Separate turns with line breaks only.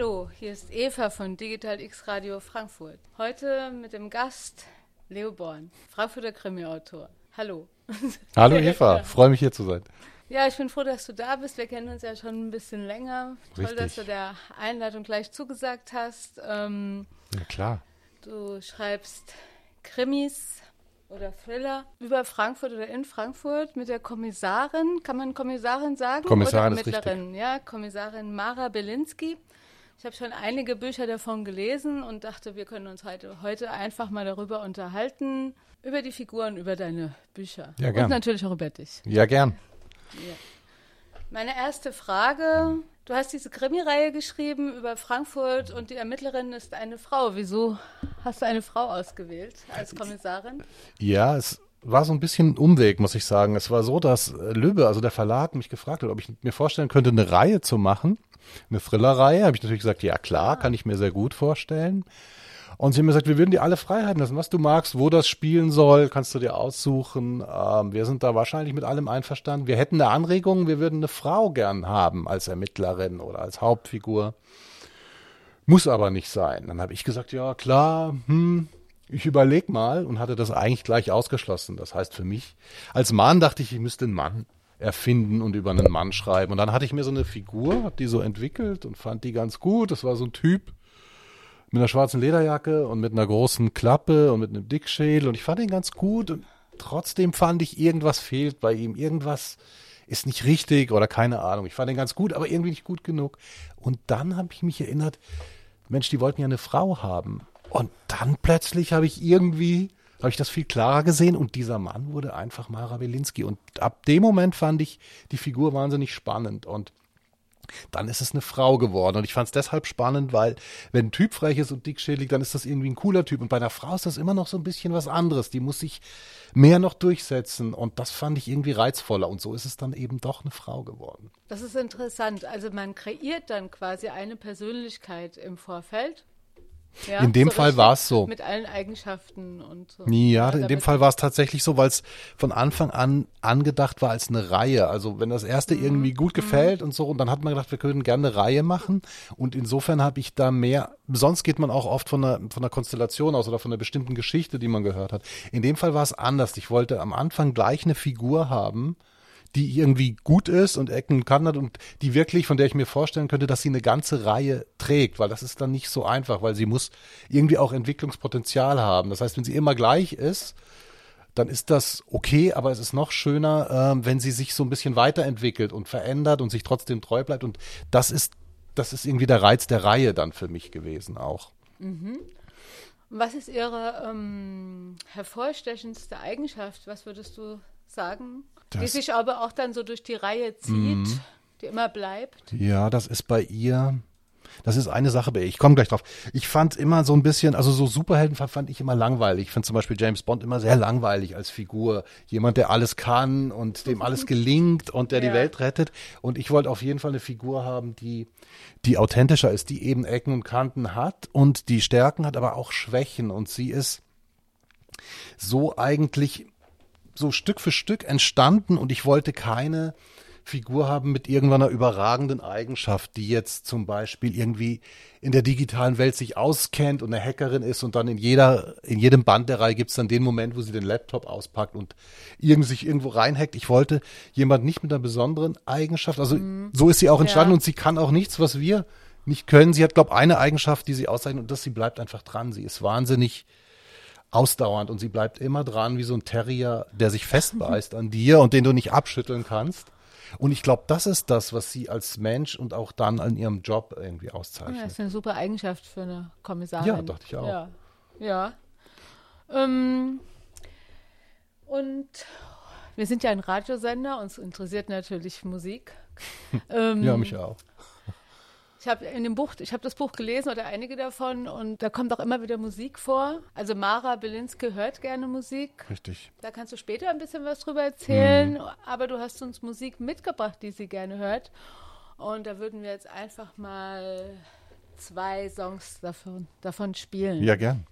Hallo, hier ist Eva von Digital X Radio Frankfurt. Heute mit dem Gast Leo Born, Frankfurter Krimi-Autor. Hallo.
Hallo Eva, freue mich hier zu sein.
Ja, ich bin froh, dass du da bist. Wir kennen uns ja schon ein bisschen länger.
Richtig.
Toll, dass du der Einladung gleich zugesagt hast. Ähm,
Ja klar.
du schreibst Krimis oder Thriller über Frankfurt oder in Frankfurt mit der Kommissarin, kann man Kommissarin sagen?
Kommissarin
oder
ist richtig.
Ja, Kommissarin Mara Belinski. Ich habe schon einige Bücher davon gelesen und dachte, wir können uns heute, heute einfach mal darüber unterhalten, über die Figuren, über deine Bücher.
Ja,
und
gern.
natürlich auch über dich.
Ja, gern.
Meine erste Frage, du hast diese Krimi-Reihe geschrieben über Frankfurt und die Ermittlerin ist eine Frau. Wieso hast du eine Frau ausgewählt als Kommissarin?
Ja, es war so ein bisschen ein Umweg, muss ich sagen. Es war so, dass äh, Löbe, also der Verlag, mich gefragt hat, ob ich mir vorstellen könnte, eine Reihe zu machen. Eine Thriller-Reihe. Habe ich natürlich gesagt, ja klar, kann ich mir sehr gut vorstellen. Und sie haben mir gesagt, wir würden dir alle Freiheiten lassen, was du magst, wo das spielen soll, kannst du dir aussuchen. Ähm, wir sind da wahrscheinlich mit allem einverstanden. Wir hätten eine Anregung, wir würden eine Frau gern haben als Ermittlerin oder als Hauptfigur. Muss aber nicht sein. Dann habe ich gesagt, ja klar, hm, ich überleg mal und hatte das eigentlich gleich ausgeschlossen. Das heißt für mich, als Mann dachte ich, ich müsste einen Mann erfinden und über einen Mann schreiben. Und dann hatte ich mir so eine Figur, hab die so entwickelt und fand die ganz gut. Das war so ein Typ mit einer schwarzen Lederjacke und mit einer großen Klappe und mit einem Dickschädel und ich fand ihn ganz gut und trotzdem fand ich, irgendwas fehlt bei ihm. Irgendwas ist nicht richtig oder keine Ahnung. Ich fand ihn ganz gut, aber irgendwie nicht gut genug. Und dann habe ich mich erinnert, Mensch, die wollten ja eine Frau haben. Und dann plötzlich habe ich irgendwie, habe ich das viel klarer gesehen und dieser Mann wurde einfach Mara Belinsky. Und ab dem Moment fand ich die Figur wahnsinnig spannend und dann ist es eine Frau geworden. Und ich fand es deshalb spannend, weil wenn ein Typ frech ist und dickschädelig, dann ist das irgendwie ein cooler Typ. Und bei einer Frau ist das immer noch so ein bisschen was anderes. Die muss sich mehr noch durchsetzen. Und das fand ich irgendwie reizvoller. Und so ist es dann eben doch eine Frau geworden.
Das ist interessant. Also man kreiert dann quasi eine Persönlichkeit im Vorfeld. Ja,
In dem Fall
richtig
war's so.
Mit allen Eigenschaften und so.
Ja, in dem Fall war es tatsächlich so, weil es von Anfang an angedacht war als eine Reihe. Also wenn das erste irgendwie gut gefällt und so, und dann hat man gedacht, wir können gerne eine Reihe machen. Und insofern habe ich da mehr, sonst geht man auch oft von einer, von einer Konstellation aus oder von einer bestimmten Geschichte, die man gehört hat. In dem Fall war es anders. Ich wollte am Anfang gleich eine Figur haben, die irgendwie gut ist und Ecken Kanten hat und die wirklich, von der ich mir vorstellen könnte, dass sie eine ganze Reihe trägt, weil das ist dann nicht so einfach, weil sie muss irgendwie auch Entwicklungspotenzial haben. Das heißt, wenn sie immer gleich ist, dann ist das okay, aber es ist noch schöner, ähm, wenn sie sich so ein bisschen weiterentwickelt und verändert und sich trotzdem treu bleibt. Und das ist, das ist irgendwie der Reiz der Reihe dann für mich gewesen auch.
Was ist Ihre ähm, hervorstechendste Eigenschaft? Was würdest du sagen? die
Das-
sich aber auch dann so durch die Reihe zieht,
Mhm.
die immer bleibt.
Ja, das ist bei ihr. Das ist eine Sache bei ihr. Ich komme gleich drauf. Ich fand immer so ein bisschen, also so Superhelden fand, fand ich immer langweilig. Ich finde zum Beispiel James Bond immer sehr langweilig als Figur. Jemand, der alles kann und dem alles gelingt und der
Ja.
die Welt rettet. Und ich wollte auf jeden Fall eine Figur haben, die, die authentischer ist, die eben Ecken und Kanten hat und die Stärken hat, aber auch Schwächen. Und sie ist so eigentlich so Stück für Stück entstanden und ich wollte keine Figur haben mit irgendeiner überragenden Eigenschaft, die jetzt zum Beispiel irgendwie in der digitalen Welt sich auskennt und eine Hackerin ist und dann in jeder, in jedem Band der Reihe gibt es dann den Moment, wo sie den Laptop auspackt und irgend, sich irgendwo reinhackt. Ich wollte jemand nicht mit einer besonderen Eigenschaft, also so ist sie auch entstanden
Ja.
und sie kann auch nichts, was wir nicht können. Sie hat, glaube ich, eine Eigenschaft, die sie auszeichnet und das, sie bleibt einfach dran. Sie ist wahnsinnig ausdauernd und sie bleibt immer dran wie so ein Terrier, der sich festbeißt an dir und den du nicht abschütteln kannst. Und ich glaube, das ist das, was sie als Mensch und auch dann an ihrem Job irgendwie
Ja,
auszeichnet.
das ist eine super Eigenschaft für eine Kommissarin.
Ja, dachte ich auch.
Ja. ja. Ähm, und wir sind ja ein Radiosender, uns interessiert natürlich Musik. ähm,
Ja, mich auch.
Ich habe in dem Buch, ich habe das Buch gelesen oder einige davon und da kommt auch immer wieder Musik vor. Also Mara Belinske hört gerne Musik.
Richtig.
Da kannst du später ein bisschen was drüber erzählen,
Mhm.
aber du hast uns Musik mitgebracht, die sie gerne hört. Und da würden wir jetzt einfach mal zwei Songs davon, davon spielen.
Ja, gern.